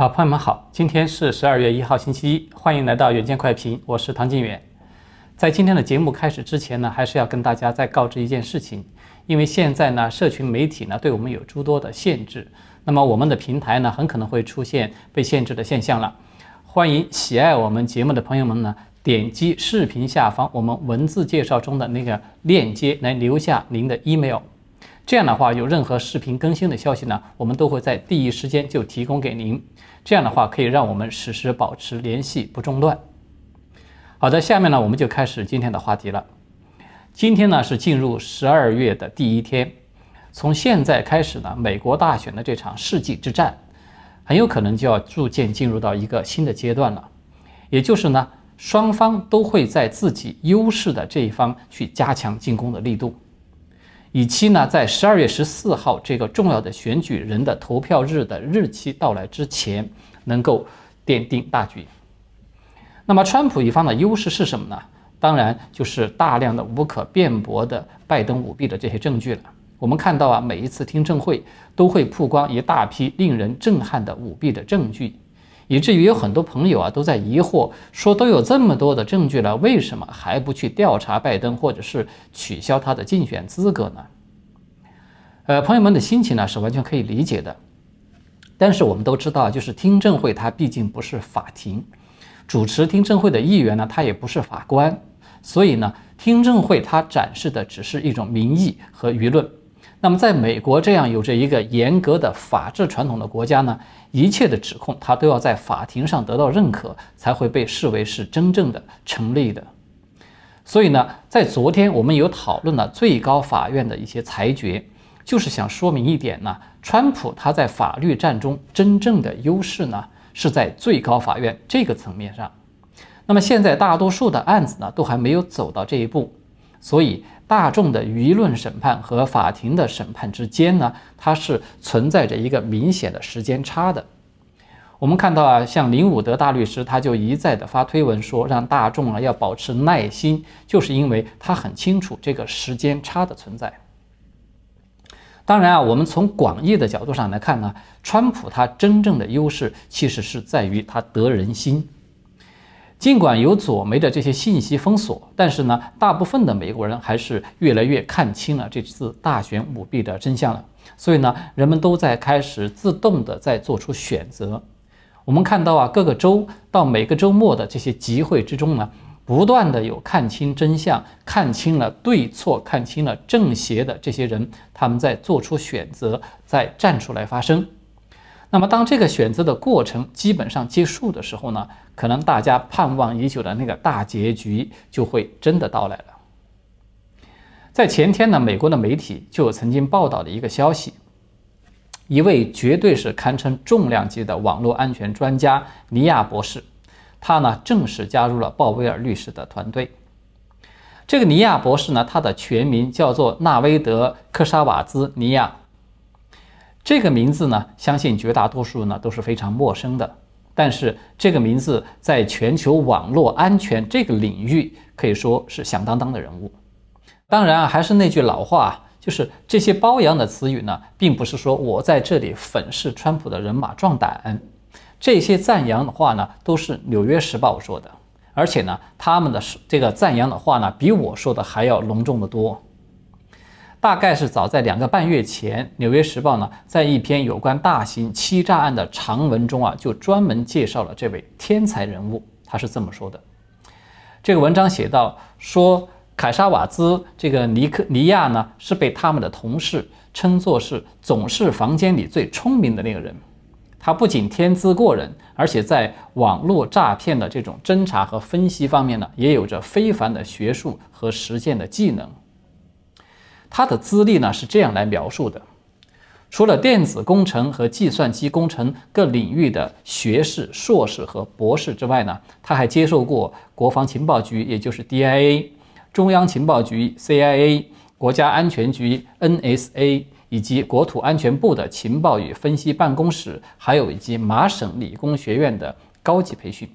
啊，朋友们好，今天是十二月一号，星期一，欢迎来到远见快评，我是唐晋远。在今天的节目开始之前呢，还是要跟大家再告知一件事情，因为现在呢，社群媒体呢对我们有诸多的限制，那么我们的平台呢很可能会出现被限制的现象了。欢迎喜爱我们节目的朋友们呢，点击视频下方我们文字介绍中的那个链接来留下您的 email。这样的话，有任何视频更新的消息呢，我们都会在第一时间就提供给您。这样的话，可以让我们实时保持联系，不中断。好的，下面呢，我们就开始今天的话题了。今天呢是进入十二月的第一天，从现在开始呢，美国大选的这场世纪之战，很有可能就要逐渐进入到一个新的阶段了。也就是呢，双方都会在自己优势的这一方去加强进攻的力度。以期呢，在十二月十四号这个重要的选举人的投票日的日期到来之前，能够奠定大局。那么，川普一方的优势是什么呢？当然就是大量的无可辩驳的拜登舞弊的这些证据了。我们看到啊，每一次听证会都会曝光一大批令人震撼的舞弊的证据。以至于有很多朋友啊都在疑惑，说都有这么多的证据了，为什么还不去调查拜登，或者是取消他的竞选资格呢？呃，朋友们的心情呢是完全可以理解的。但是我们都知道，就是听证会它毕竟不是法庭，主持听证会的议员呢他也不是法官，所以呢，听证会它展示的只是一种民意和舆论。那么，在美国这样有着一个严格的法治传统的国家呢，一切的指控它都要在法庭上得到认可，才会被视为是真正的成立的。所以呢，在昨天我们有讨论了最高法院的一些裁决，就是想说明一点呢，川普他在法律战中真正的优势呢，是在最高法院这个层面上。那么现在大多数的案子呢，都还没有走到这一步，所以。大众的舆论审判和法庭的审判之间呢，它是存在着一个明显的时间差的。我们看到啊，像林伍德大律师，他就一再的发推文说，让大众啊要保持耐心，就是因为他很清楚这个时间差的存在。当然啊，我们从广义的角度上来看呢，川普他真正的优势其实是在于他得人心。尽管有左媒的这些信息封锁，但是呢，大部分的美国人还是越来越看清了这次大选舞弊的真相了。所以呢，人们都在开始自动的在做出选择。我们看到啊，各个州到每个周末的这些集会之中呢，不断的有看清真相、看清了对错、看清了正邪的这些人，他们在做出选择，在站出来发声。那么，当这个选择的过程基本上结束的时候呢，可能大家盼望已久的那个大结局就会真的到来了。在前天呢，美国的媒体就曾经报道了一个消息，一位绝对是堪称重量级的网络安全专家尼亚博士，他呢正式加入了鲍威尔律师的团队。这个尼亚博士呢，他的全名叫做纳威德·科沙瓦兹尼亚。这个名字呢，相信绝大多数人呢都是非常陌生的。但是这个名字在全球网络安全这个领域可以说是响当当的人物。当然啊，还是那句老话，就是这些褒扬的词语呢，并不是说我在这里粉饰川普的人马壮胆。这些赞扬的话呢，都是《纽约时报》说的，而且呢，他们的这个赞扬的话呢，比我说的还要隆重的多。大概是早在两个半月前，《纽约时报》呢，在一篇有关大型欺诈案的长文中啊，就专门介绍了这位天才人物。他是这么说的：这个文章写到，说凯沙瓦兹这个尼克尼亚呢，是被他们的同事称作是总是房间里最聪明的那个人。他不仅天资过人，而且在网络诈骗的这种侦查和分析方面呢，也有着非凡的学术和实践的技能。他的资历呢是这样来描述的：除了电子工程和计算机工程各领域的学士、硕士和博士之外呢，他还接受过国防情报局，也就是 DIA、中央情报局 CIA、国家安全局 NSA 以及国土安全部的情报与分析办公室，还有以及麻省理工学院的高级培训。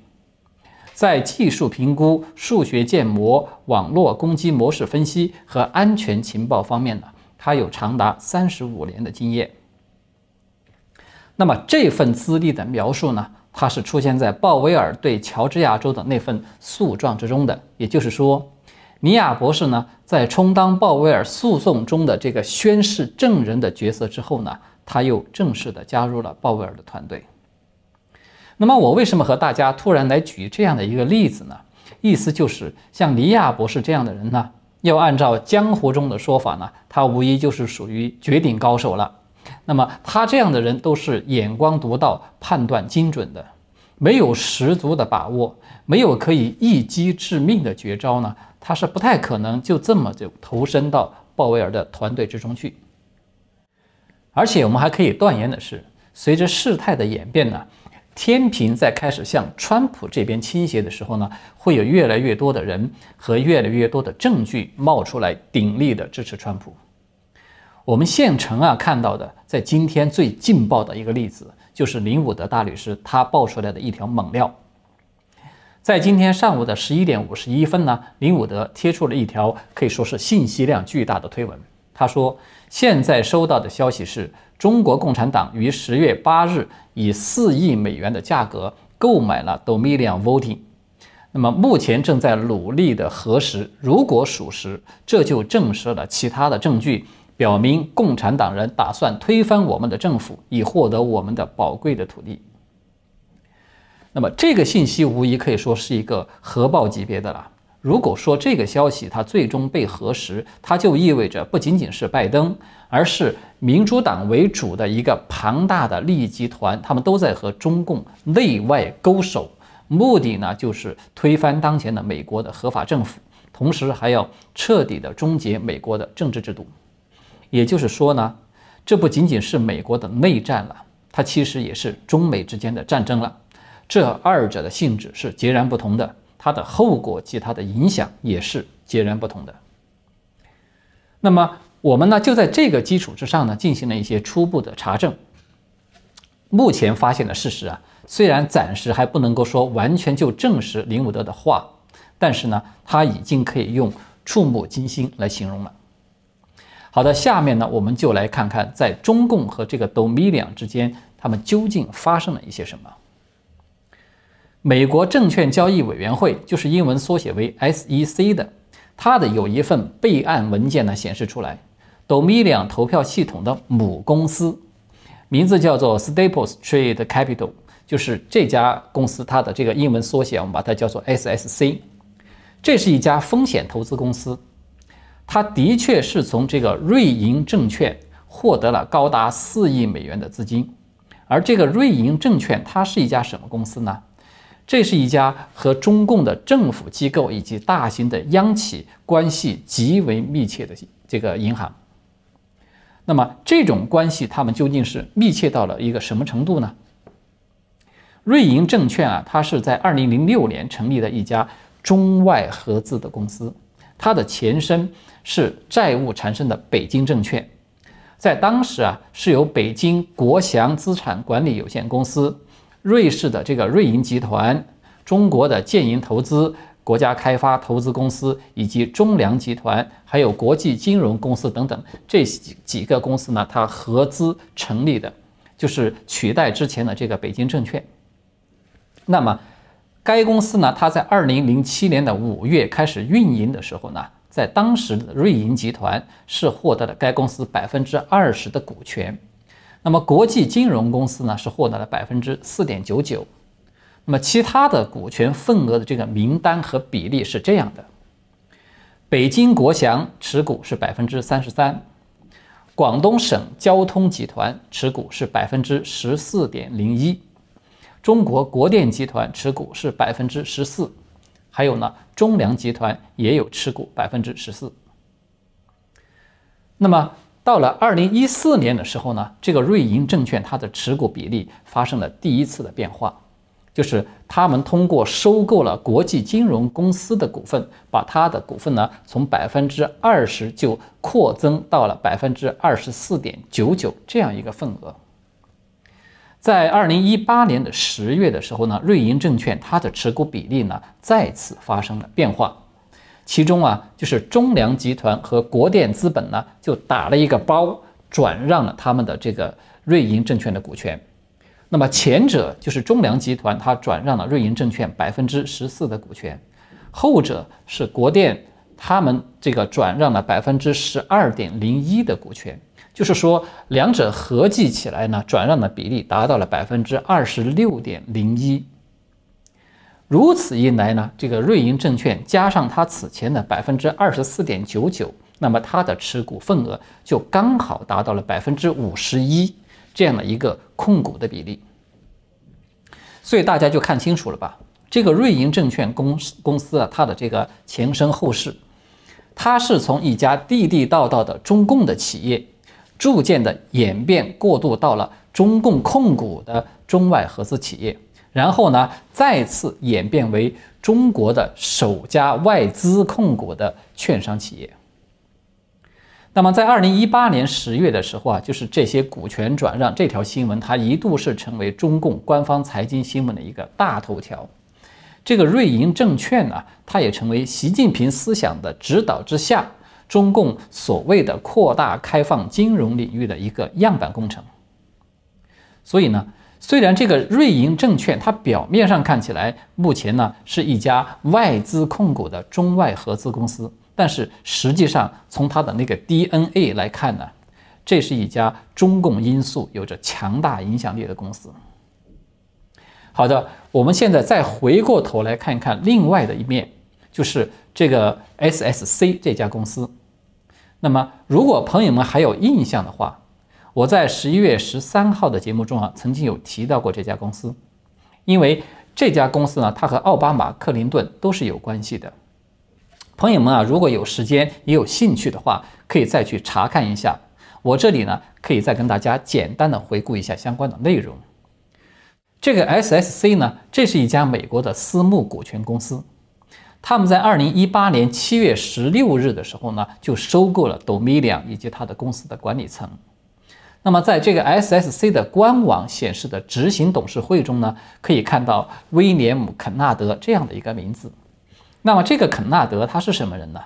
在技术评估、数学建模、网络攻击模式分析和安全情报方面呢，他有长达三十五年的经验。那么这份资历的描述呢，它是出现在鲍威尔对乔治亚州的那份诉状之中的。也就是说，尼亚博士呢，在充当鲍威尔诉讼中的这个宣誓证人的角色之后呢，他又正式的加入了鲍威尔的团队。那么我为什么和大家突然来举这样的一个例子呢？意思就是，像尼亚博士这样的人呢，要按照江湖中的说法呢，他无疑就是属于绝顶高手了。那么他这样的人都是眼光独到、判断精准的，没有十足的把握，没有可以一击致命的绝招呢，他是不太可能就这么就投身到鲍威尔的团队之中去。而且我们还可以断言的是，随着事态的演变呢。天平在开始向川普这边倾斜的时候呢，会有越来越多的人和越来越多的证据冒出来鼎力的支持川普。我们现成啊看到的，在今天最劲爆的一个例子，就是林伍德大律师他爆出来的一条猛料。在今天上午的十一点五十一分呢，林伍德贴出了一条可以说是信息量巨大的推文。他说：“现在收到的消息是。”中国共产党于十月八日以四亿美元的价格购买了 Dominion Voting，那么目前正在努力的核实，如果属实，这就证实了其他的证据，表明共产党人打算推翻我们的政府，以获得我们的宝贵的土地。那么这个信息无疑可以说是一个核爆级别的了。如果说这个消息它最终被核实，它就意味着不仅仅是拜登，而是民主党为主的一个庞大的利益集团，他们都在和中共内外勾手，目的呢就是推翻当前的美国的合法政府，同时还要彻底的终结美国的政治制度。也就是说呢，这不仅仅是美国的内战了，它其实也是中美之间的战争了，这二者的性质是截然不同的。它的后果及它的影响也是截然不同的。那么我们呢就在这个基础之上呢进行了一些初步的查证。目前发现的事实啊，虽然暂时还不能够说完全就证实林伍德的话，但是呢，他已经可以用触目惊心来形容了。好的，下面呢我们就来看看在中共和这个 Dominion 之间，他们究竟发生了一些什么。美国证券交易委员会就是英文缩写为 SEC 的，它的有一份备案文件呢显示出来，Dominion 投票系统的母公司名字叫做 Staples Trade Capital，就是这家公司它的这个英文缩写，我们把它叫做 SSC。这是一家风险投资公司，它的确是从这个瑞银证券获得了高达四亿美元的资金，而这个瑞银证券它是一家什么公司呢？这是一家和中共的政府机构以及大型的央企关系极为密切的这个银行。那么这种关系，他们究竟是密切到了一个什么程度呢？瑞银证券啊，它是在二零零六年成立的一家中外合资的公司，它的前身是债务缠身的北京证券，在当时啊，是由北京国祥资产管理有限公司。瑞士的这个瑞银集团、中国的建银投资、国家开发投资公司以及中粮集团，还有国际金融公司等等这几几个公司呢，它合资成立的，就是取代之前的这个北京证券。那么，该公司呢，它在二零零七年的五月开始运营的时候呢，在当时的瑞银集团是获得了该公司百分之二十的股权。那么国际金融公司呢是获得了百分之四点九九，那么其他的股权份额的这个名单和比例是这样的：北京国祥持股是百分之三十三，广东省交通集团持股是百分之十四点零一，中国国电集团持股是百分之十四，还有呢中粮集团也有持股百分之十四。那么。到了二零一四年的时候呢，这个瑞银证券它的持股比例发生了第一次的变化，就是他们通过收购了国际金融公司的股份，把它的股份呢从百分之二十就扩增到了百分之二十四点九九这样一个份额。在二零一八年的十月的时候呢，瑞银证券它的持股比例呢再次发生了变化。其中啊，就是中粮集团和国电资本呢，就打了一个包，转让了他们的这个瑞银证券的股权。那么前者就是中粮集团，它转让了瑞银证券百分之十四的股权；后者是国电，他们这个转让了百分之十二点零一的股权。就是说，两者合计起来呢，转让的比例达到了百分之二十六点零一。如此一来呢，这个瑞银证券加上它此前的百分之二十四点九九，那么它的持股份额就刚好达到了百分之五十一这样的一个控股的比例。所以大家就看清楚了吧？这个瑞银证券公司公司啊，它的这个前身后世，它是从一家地地道道的中共的企业。逐渐的演变过渡到了中共控股的中外合资企业，然后呢，再次演变为中国的首家外资控股的券商企业。那么，在二零一八年十月的时候啊，就是这些股权转让这条新闻，它一度是成为中共官方财经新闻的一个大头条。这个瑞银证券呢，它也成为习近平思想的指导之下。中共所谓的扩大开放金融领域的一个样板工程。所以呢，虽然这个瑞银证券它表面上看起来目前呢是一家外资控股的中外合资公司，但是实际上从它的那个 DNA 来看呢，这是一家中共因素有着强大影响力的公司。好的，我们现在再回过头来看一看另外的一面，就是这个 SSC 这家公司。那么，如果朋友们还有印象的话，我在十一月十三号的节目中啊，曾经有提到过这家公司，因为这家公司呢，它和奥巴马、克林顿都是有关系的。朋友们啊，如果有时间也有兴趣的话，可以再去查看一下。我这里呢，可以再跟大家简单的回顾一下相关的内容。这个 SSC 呢，这是一家美国的私募股权公司。他们在二零一八年七月十六日的时候呢，就收购了 Dominion 以及他的公司的管理层。那么，在这个 SSC 的官网显示的执行董事会中呢，可以看到威廉姆·肯纳德这样的一个名字。那么，这个肯纳德他是什么人呢？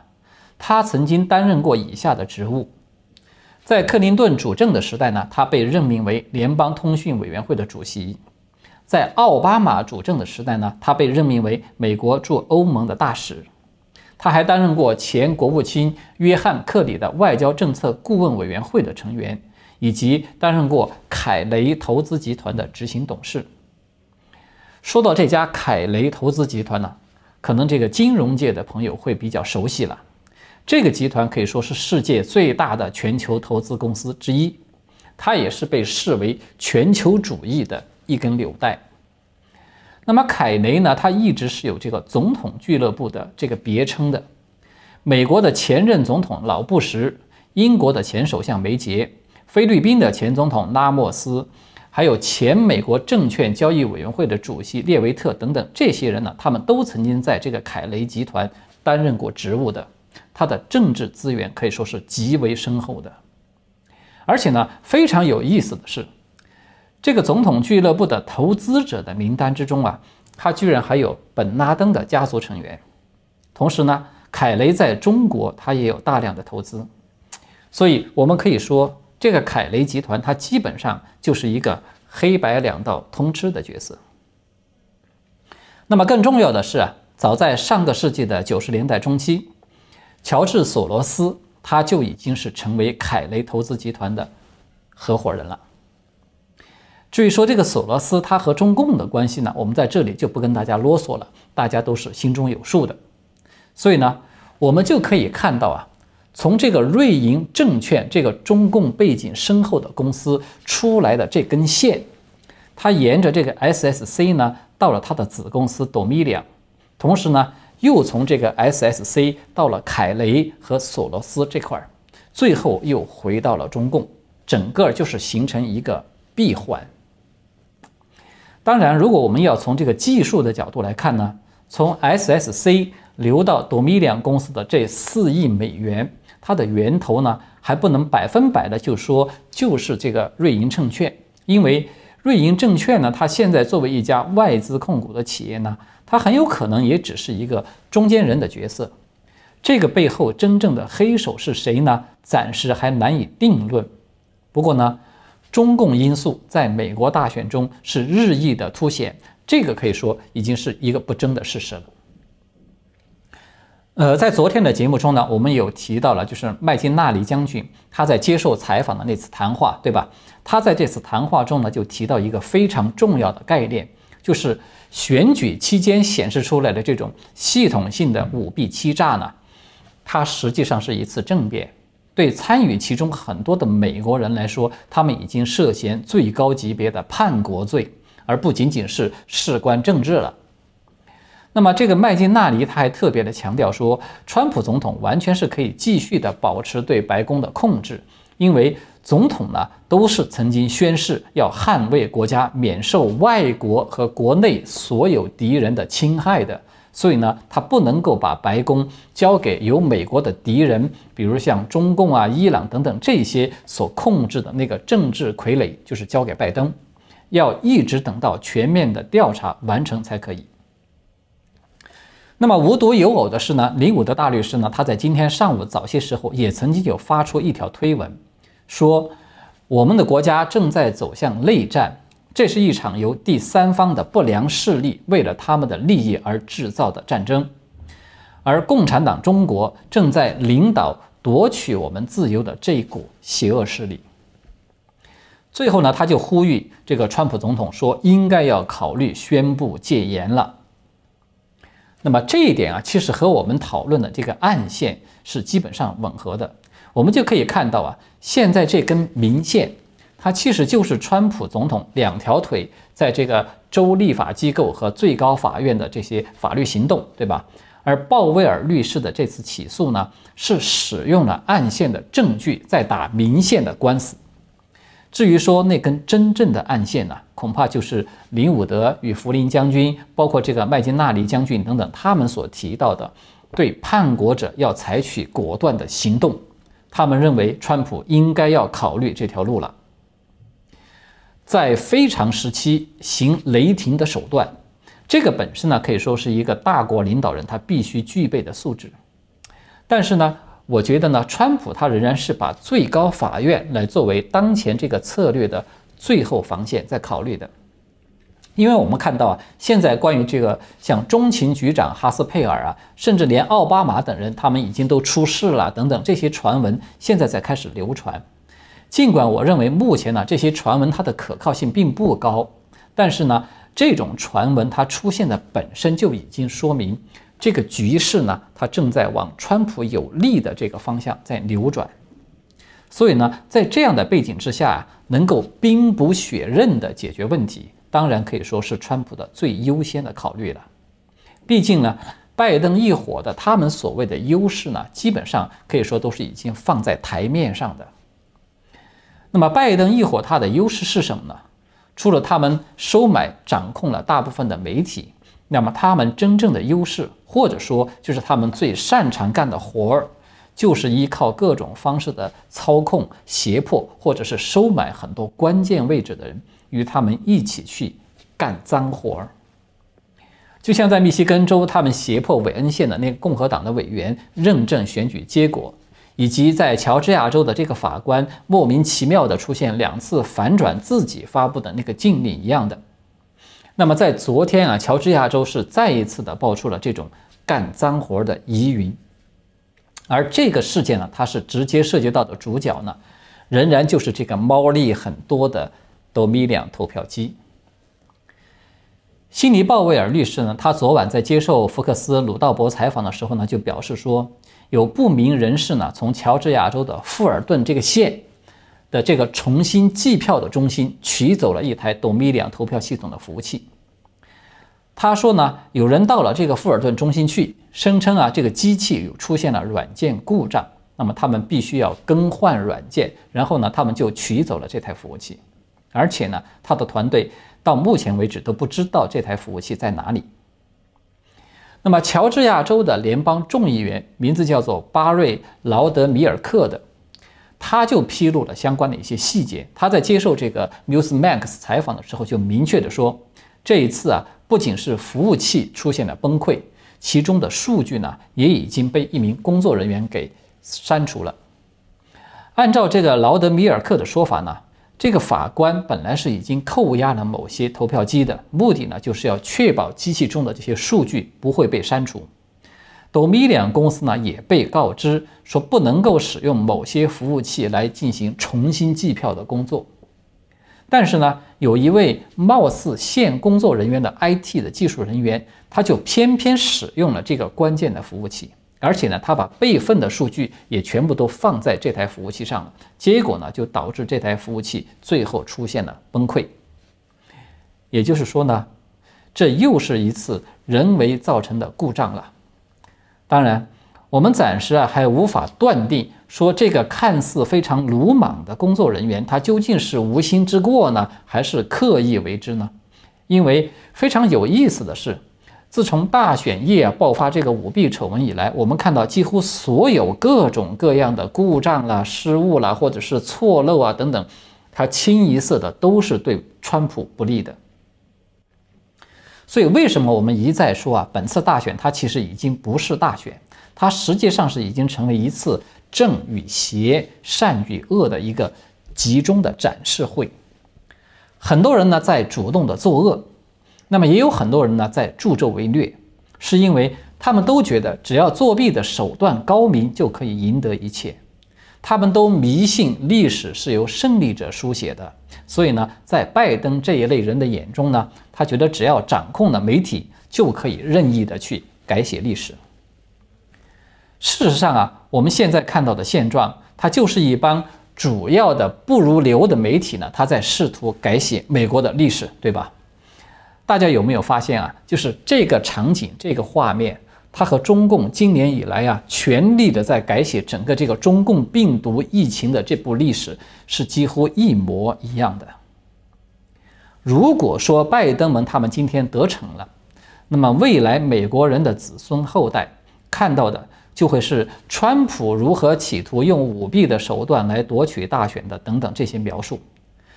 他曾经担任过以下的职务：在克林顿主政的时代呢，他被任命为联邦通讯委员会的主席。在奥巴马主政的时代呢，他被任命为美国驻欧盟的大使。他还担任过前国务卿约翰·克里的外交政策顾问委员会的成员，以及担任过凯雷投资集团的执行董事。说到这家凯雷投资集团呢，可能这个金融界的朋友会比较熟悉了。这个集团可以说是世界最大的全球投资公司之一，它也是被视为全球主义的。一根纽带。那么凯雷呢？他一直是有这个总统俱乐部的这个别称的。美国的前任总统老布什、英国的前首相梅杰、菲律宾的前总统拉莫斯，还有前美国证券交易委员会的主席列维特等等这些人呢，他们都曾经在这个凯雷集团担任过职务的。他的政治资源可以说是极为深厚的。而且呢，非常有意思的是。这个总统俱乐部的投资者的名单之中啊，他居然还有本拉登的家族成员。同时呢，凯雷在中国他也有大量的投资，所以我们可以说，这个凯雷集团它基本上就是一个黑白两道通吃的角色。那么更重要的是啊，早在上个世纪的九十年代中期，乔治索罗斯他就已经是成为凯雷投资集团的合伙人了。至于说这个索罗斯他和中共的关系呢，我们在这里就不跟大家啰嗦了，大家都是心中有数的。所以呢，我们就可以看到啊，从这个瑞银证券这个中共背景深厚的公司出来的这根线，它沿着这个 SSC 呢，到了它的子公司 Dominion，同时呢，又从这个 SSC 到了凯雷和索罗斯这块儿，最后又回到了中共，整个就是形成一个闭环。当然，如果我们要从这个技术的角度来看呢，从 SSC 流到 Dominion 公司的这四亿美元，它的源头呢，还不能百分百的就说就是这个瑞银证券，因为瑞银证券呢，它现在作为一家外资控股的企业呢，它很有可能也只是一个中间人的角色，这个背后真正的黑手是谁呢？暂时还难以定论。不过呢。中共因素在美国大选中是日益的凸显，这个可以说已经是一个不争的事实了。呃，在昨天的节目中呢，我们有提到了，就是麦金纳里将军他在接受采访的那次谈话，对吧？他在这次谈话中呢，就提到一个非常重要的概念，就是选举期间显示出来的这种系统性的舞弊欺诈呢，它实际上是一次政变。对参与其中很多的美国人来说，他们已经涉嫌最高级别的叛国罪，而不仅仅是事关政治了。那么，这个麦金纳尼他还特别的强调说，川普总统完全是可以继续的保持对白宫的控制，因为总统呢都是曾经宣誓要捍卫国家免受外国和国内所有敌人的侵害的，所以呢，他不能够把白宫交给由美国的敌人，比如像中共啊、伊朗等等这些所控制的那个政治傀儡，就是交给拜登，要一直等到全面的调查完成才可以。那么无独有偶的是呢，李伍德大律师呢，他在今天上午早些时候也曾经有发出一条推文，说我们的国家正在走向内战，这是一场由第三方的不良势力为了他们的利益而制造的战争，而共产党中国正在领导夺取我们自由的这一股邪恶势力。最后呢，他就呼吁这个川普总统说，应该要考虑宣布戒严了。那么这一点啊，其实和我们讨论的这个暗线是基本上吻合的。我们就可以看到啊，现在这根明线，它其实就是川普总统两条腿在这个州立法机构和最高法院的这些法律行动，对吧？而鲍威尔律师的这次起诉呢，是使用了暗线的证据在打明线的官司。至于说那根真正的暗线呢，恐怕就是林伍德与福林将军，包括这个麦金纳里将军等等，他们所提到的，对叛国者要采取果断的行动。他们认为川普应该要考虑这条路了。在非常时期行雷霆的手段，这个本身呢，可以说是一个大国领导人他必须具备的素质。但是呢，我觉得呢，川普他仍然是把最高法院来作为当前这个策略的最后防线在考虑的，因为我们看到啊，现在关于这个像中情局长哈斯佩尔啊，甚至连奥巴马等人，他们已经都出事了等等这些传闻，现在在开始流传。尽管我认为目前呢，这些传闻它的可靠性并不高，但是呢，这种传闻它出现的本身就已经说明。这个局势呢，它正在往川普有利的这个方向在扭转，所以呢，在这样的背景之下，能够兵不血刃的解决问题，当然可以说是川普的最优先的考虑了。毕竟呢，拜登一伙的他们所谓的优势呢，基本上可以说都是已经放在台面上的。那么，拜登一伙他的优势是什么呢？除了他们收买、掌控了大部分的媒体。那么他们真正的优势，或者说就是他们最擅长干的活儿，就是依靠各种方式的操控、胁迫，或者是收买很多关键位置的人，与他们一起去干脏活儿。就像在密西根州，他们胁迫韦恩县的那个共和党的委员认证选举结果，以及在乔治亚州的这个法官莫名其妙的出现两次反转自己发布的那个禁令一样的。那么在昨天啊，乔治亚州是再一次的爆出了这种干脏活的疑云，而这个事件呢，它是直接涉及到的主角呢，仍然就是这个猫腻很多的 Dominion 投票机。悉尼鲍威尔律师呢，他昨晚在接受福克斯鲁道伯采访的时候呢，就表示说，有不明人士呢，从乔治亚州的富尔顿这个县。的这个重新计票的中心取走了一台 Dominion 投票系统的服务器。他说呢，有人到了这个富尔顿中心去，声称啊，这个机器有出现了软件故障，那么他们必须要更换软件，然后呢，他们就取走了这台服务器，而且呢，他的团队到目前为止都不知道这台服务器在哪里。那么，乔治亚州的联邦众议员名字叫做巴瑞·劳德米尔克的。他就披露了相关的一些细节。他在接受这个 Newsmax 采访的时候，就明确的说，这一次啊，不仅是服务器出现了崩溃，其中的数据呢，也已经被一名工作人员给删除了。按照这个劳德米尔克的说法呢，这个法官本来是已经扣押了某些投票机的，目的呢就是要确保机器中的这些数据不会被删除。Dominion 公司呢也被告知说不能够使用某些服务器来进行重新计票的工作。但是呢，有一位貌似现工作人员的 IT 的技术人员，他就偏偏使用了这个关键的服务器，而且呢，他把备份的数据也全部都放在这台服务器上了。结果呢，就导致这台服务器最后出现了崩溃。也就是说呢，这又是一次人为造成的故障了。当然，我们暂时啊还无法断定。说这个看似非常鲁莽的工作人员，他究竟是无心之过呢，还是刻意为之呢？因为非常有意思的是，自从大选夜爆发这个舞弊丑闻以来，我们看到几乎所有各种各样的故障啦、失误啦，或者是错漏啊等等，它清一色的都是对川普不利的。所以，为什么我们一再说啊，本次大选它其实已经不是大选，它实际上是已经成为一次。正与邪、善与恶的一个集中的展示会，很多人呢在主动的作恶，那么也有很多人呢在助纣为虐，是因为他们都觉得只要作弊的手段高明就可以赢得一切，他们都迷信历史是由胜利者书写的，所以呢，在拜登这一类人的眼中呢，他觉得只要掌控了媒体就可以任意的去改写历史。事实上啊。我们现在看到的现状，它就是一帮主要的不如流的媒体呢，他在试图改写美国的历史，对吧？大家有没有发现啊？就是这个场景、这个画面，它和中共今年以来啊，全力的在改写整个这个中共病毒疫情的这部历史是几乎一模一样的。如果说拜登们他们今天得逞了，那么未来美国人的子孙后代看到的。就会是川普如何企图用舞弊的手段来夺取大选的等等这些描述，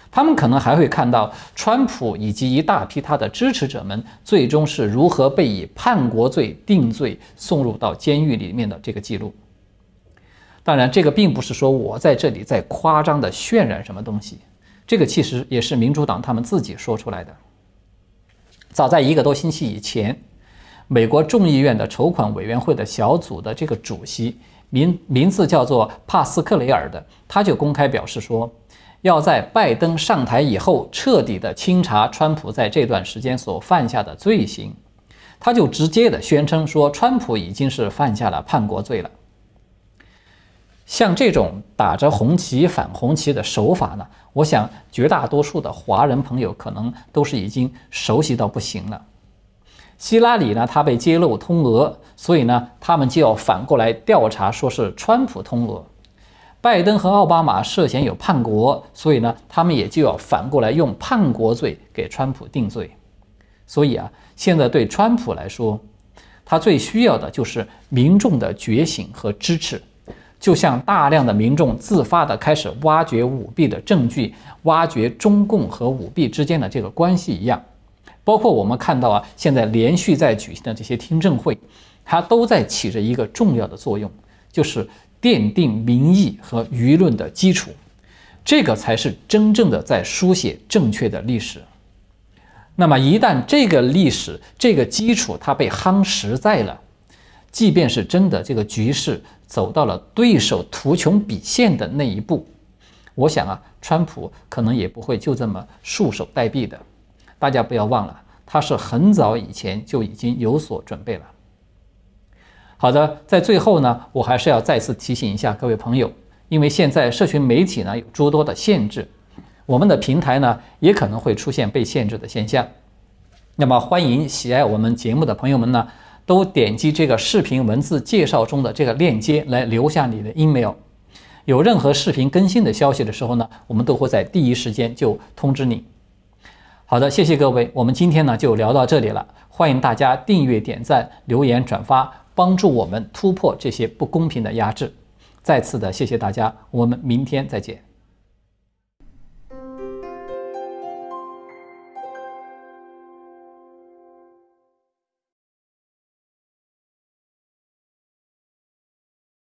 他们可能还会看到川普以及一大批他的支持者们最终是如何被以叛国罪定罪送入到监狱里面的这个记录。当然，这个并不是说我在这里在夸张的渲染什么东西，这个其实也是民主党他们自己说出来的。早在一个多星期以前。美国众议院的筹款委员会的小组的这个主席名名字叫做帕斯克雷尔的，他就公开表示说，要在拜登上台以后彻底的清查川普在这段时间所犯下的罪行。他就直接的宣称说，川普已经是犯下了叛国罪了。像这种打着红旗反红旗的手法呢，我想绝大多数的华人朋友可能都是已经熟悉到不行了。希拉里呢，他被揭露通俄，所以呢，他们就要反过来调查，说是川普通俄。拜登和奥巴马涉嫌有叛国，所以呢，他们也就要反过来用叛国罪给川普定罪。所以啊，现在对川普来说，他最需要的就是民众的觉醒和支持，就像大量的民众自发的开始挖掘舞弊的证据，挖掘中共和舞弊之间的这个关系一样。包括我们看到啊，现在连续在举行的这些听证会，它都在起着一个重要的作用，就是奠定民意和舆论的基础，这个才是真正的在书写正确的历史。那么一旦这个历史这个基础它被夯实在了，即便是真的这个局势走到了对手图穷匕现的那一步，我想啊，川普可能也不会就这么束手待毙的。大家不要忘了，他是很早以前就已经有所准备了。好的，在最后呢，我还是要再次提醒一下各位朋友，因为现在社群媒体呢有诸多的限制，我们的平台呢也可能会出现被限制的现象。那么，欢迎喜爱我们节目的朋友们呢，都点击这个视频文字介绍中的这个链接来留下你的 email。有任何视频更新的消息的时候呢，我们都会在第一时间就通知你。好的，谢谢各位，我们今天呢就聊到这里了。欢迎大家订阅、点赞、留言、转发，帮助我们突破这些不公平的压制。再次的谢谢大家，我们明天再见。